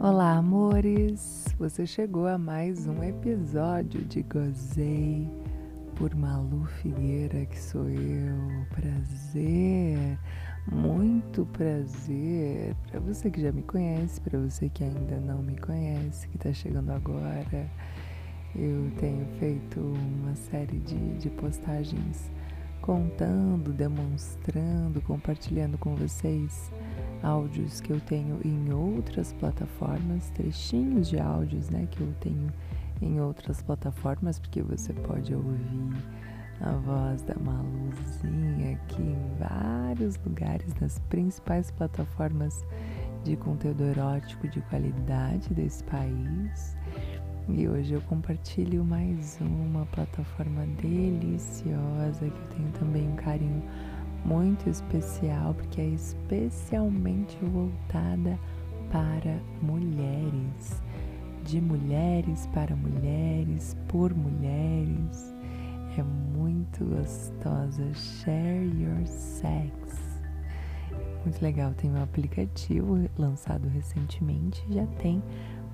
Olá, amores! Você chegou a mais um episódio de Gozei por Malu Figueira, que sou eu. Prazer, muito prazer. Para você que já me conhece, para você que ainda não me conhece, que está chegando agora, eu tenho feito uma série de, de postagens contando, demonstrando, compartilhando com vocês áudios que eu tenho em outras plataformas, trechinhos de áudios, né, que eu tenho em outras plataformas, porque você pode ouvir a voz da Maluzinha aqui em vários lugares, nas principais plataformas de conteúdo erótico de qualidade desse país. E hoje eu compartilho mais uma plataforma deliciosa que eu tenho também um carinho muito especial, porque é especialmente voltada para mulheres, de mulheres para mulheres, por mulheres. É muito gostosa. Share Your Sex. Muito legal. Tem um aplicativo lançado recentemente, já tem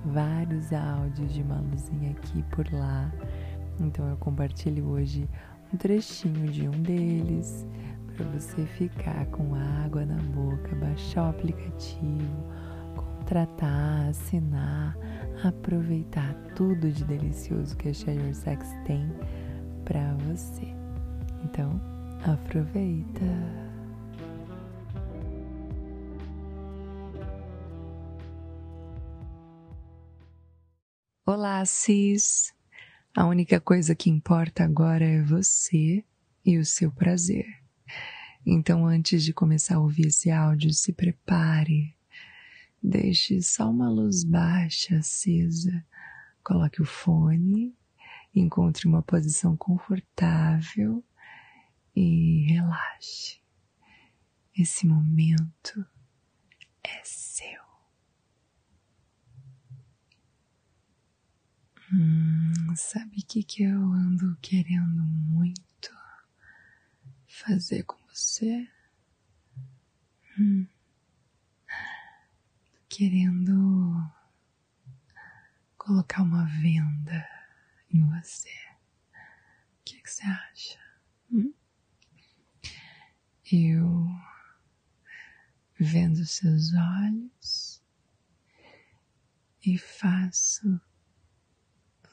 vários áudios de Maluzinha aqui por lá. Então eu compartilho hoje um trechinho de um deles para você ficar com água na boca, baixar o aplicativo, contratar, assinar, aproveitar tudo de delicioso que a Share Your Sex tem para você. Então, aproveita! Olá, Cis! A única coisa que importa agora é você e o seu prazer. Então, antes de começar a ouvir esse áudio, se prepare. Deixe só uma luz baixa acesa. Coloque o fone, encontre uma posição confortável e relaxe. Esse momento é seu. Hum, sabe o que, que eu ando querendo muito fazer com você? Hum, querendo colocar uma venda em você. O que, que você acha? Hum? Eu vendo seus olhos e faço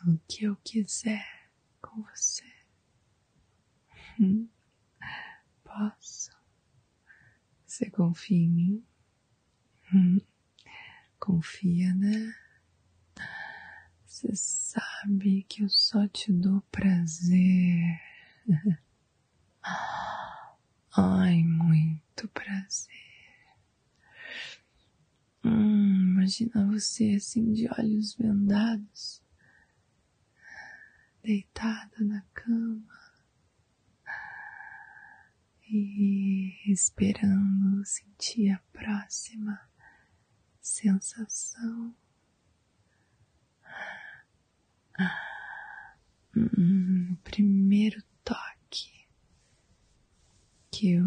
o que eu quiser com você. Hum, posso? Você confia em mim? Hum, confia, né? Você sabe que eu só te dou prazer. Ai, muito prazer. Hum, imagina você assim de olhos vendados deitada na cama e esperando sentir a próxima sensação. Hum, o primeiro toque que eu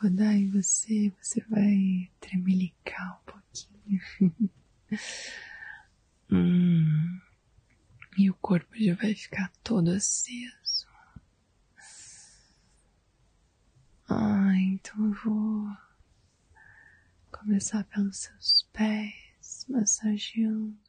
vou dar em você, você vai tremelicar um pouquinho. corpo já vai ficar todo aceso. Ah, então eu vou começar pelos seus pés, massageando